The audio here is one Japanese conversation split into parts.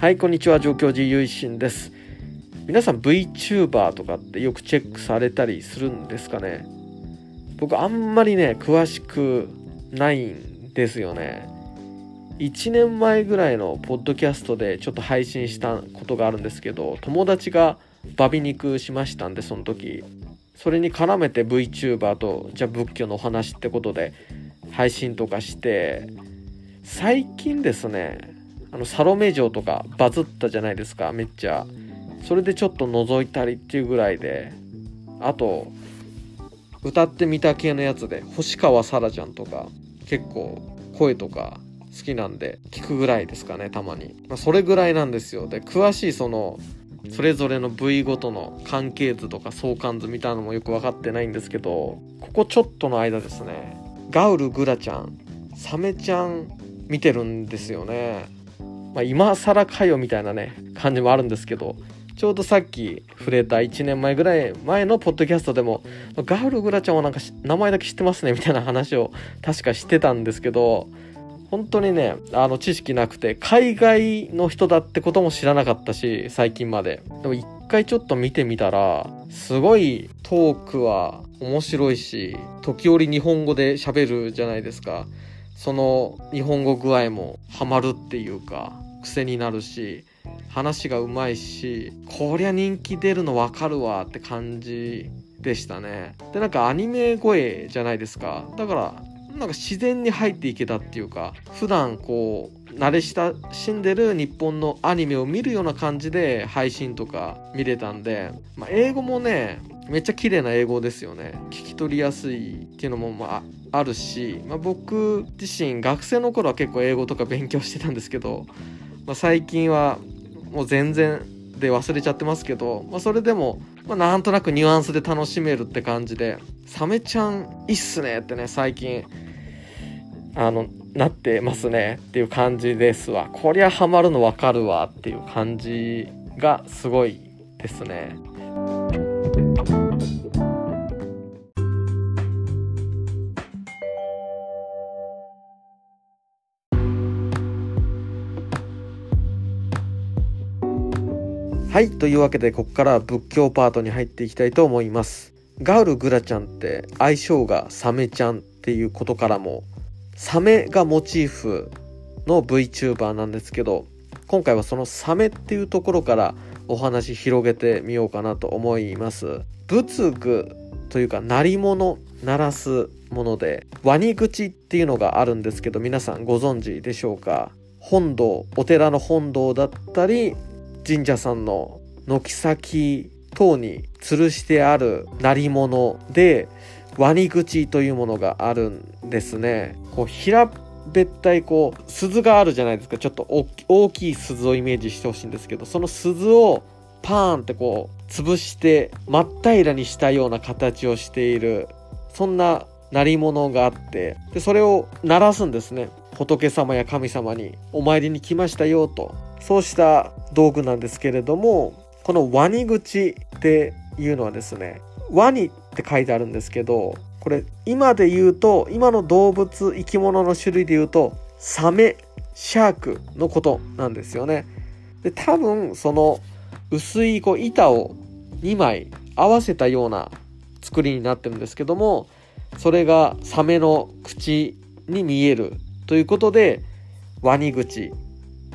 はいこんにちは。上京寺ゆいしんです。皆さん VTuber とかってよくチェックされたりするんですかね？僕あんまりね詳しくないんですよね。1年前ぐらいのポッドキャストでちょっと配信したことがあるんですけど友達がバビ肉しましたんでその時。それに絡めて VTuber とじゃあ仏教のお話ってことで配信とかして最近ですねあのサロメ城とかバズったじゃないですかめっちゃ。それでちょっと覗いたりっていうぐらいで。あと歌ってみた系のやつで星川さらちゃんとか結構声とか好きなんで聞くぐらいですかねたまに、まあ、それぐらいなんですよ。で詳しいそのそれぞれの部位ごとの関係図とか相関図みたいなのもよく分かってないんですけどここちょっとの間ですねガウルグラちゃんサメちゃん見てるんですよね。まあ、今更かよみたいなね感じもあるんですけどちょうどさっき触れた1年前ぐらい前のポッドキャストでもガウルグラちゃんはなんか名前だけ知ってますねみたいな話を確かしてたんですけど本当にねあの知識なくて海外の人だってことも知らなかったし最近まで。でも一回ちょっと見てみたらすごいトークは面白いし時折日本語で喋るじゃないですか。その日本語具合もハマるっていうか癖になるし話がうまいしこりゃ人気出るの分かるわって感じでしたね。でなんかアニメ声じゃないですか。だからなんか自然に入っていけたっていうか普段こう慣れ親しんでる日本のアニメを見るような感じで配信とか見れたんで、まあ、英語もねめっちゃ綺麗な英語ですよね。聞き取りやすいっていうのもまああるし、まあ、僕自身学生の頃は結構英語とか勉強してたんですけどまあ、最近はもう全然で忘れちゃってますけど、まあ、それでも、まあ、なんとなくニュアンスで楽しめるって感じでサメちゃんいいっすねってね最近あのなってますねっていう感じですわこりゃハマるの分かるわっていう感じがすごいですね。はい、というわけでここから仏教パートに入っていきたいと思います。ガウルグラちゃんって愛称がサメちゃんっていうことからもサメがモチーフの VTuber なんですけど今回はそのサメっていうところからお話広げてみようかなと思います。仏具というか鳴り物鳴らすものでワニ口っていうのがあるんですけど皆さんご存知でしょうか？本堂お寺の本堂だったり神社さんの軒先等に吊るしてある鳴り物でワニ口というものがあるんですね。こう平べったいこう鈴があるじゃないですか。ちょっと大きい鈴をイメージしてほしいんですけどその鈴をパーンってこう潰して真っ平らにしたような形をしている。そんな鳴り物があって。でそれを鳴らすんですね。仏様や神様に。お参りに来ましたよと。そうした道具なんですけれどもこのワニ口っていうのはですねワニって書いてあるんですけどこれ今で言うと今の動物生き物の種類で言うとサメシャークのことなんですよね。で多分その薄いこう板を2枚合わせたような作りになってるんですけどもそれがサメの口に見えるということでワニ口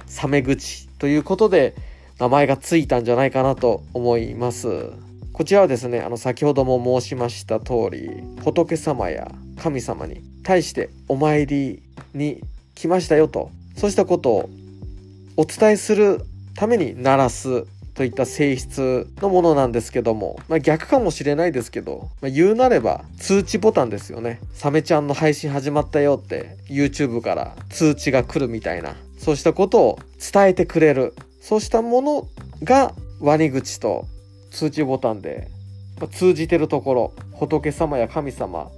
サメ口ということで名前がついたんじゃないかなと思います。こちらはですね、あの先ほども申しました通り、仏様や神様に対してお参りに来ましたよと、そうしたことをお伝えするために鳴らすといった性質のものなんですけども、まあ、逆かもしれないですけど、まあ、言うなれば通知ボタンですよね。サメちゃんの配信始まったよって YouTube から通知が来るみたいなそうしたことを伝えてくれる。そうしたものがワニ口と通知ボタンで通じてるところ仏様や神様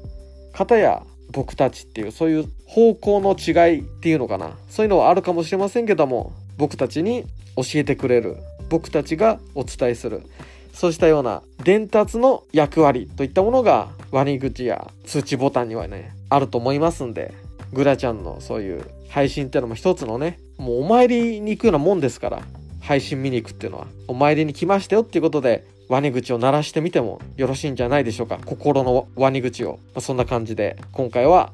方や僕たちっていうそういう方向の違いっていうのかな。そういうのはあるかもしれませんけども僕たちに教えてくれる。僕たちがお伝えする。そうしたような伝達の役割といったものがワニ口や通知ボタンにはねあると思いますんでグラちゃんのそういう配信ってのも一つのねもうお参りに行くようなもんですから配信見に行くっていうのは。お参りに来ましたよっていうことでワニ口を鳴らしてみてもよろしいんじゃないでしょうか。心のワニ口を、まあ、そんな感じで今回は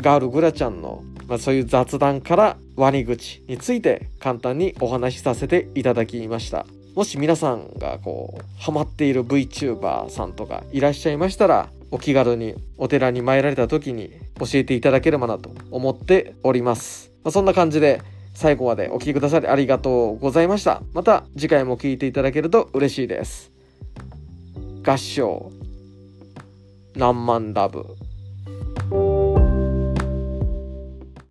ガールグラちゃんの、まあ、そういう雑談からワニ口について簡単にお話しさせていただきました。もし皆さんがこうハマっている VTuber さんとかいらっしゃいましたらお気軽にお寺に参られた時に教えていただければなと思っております、まあ、そんな感じで最後までお聴きくださりありがとうございました。また次回も聴いていただけると嬉しいです。合唱。何万ラブ。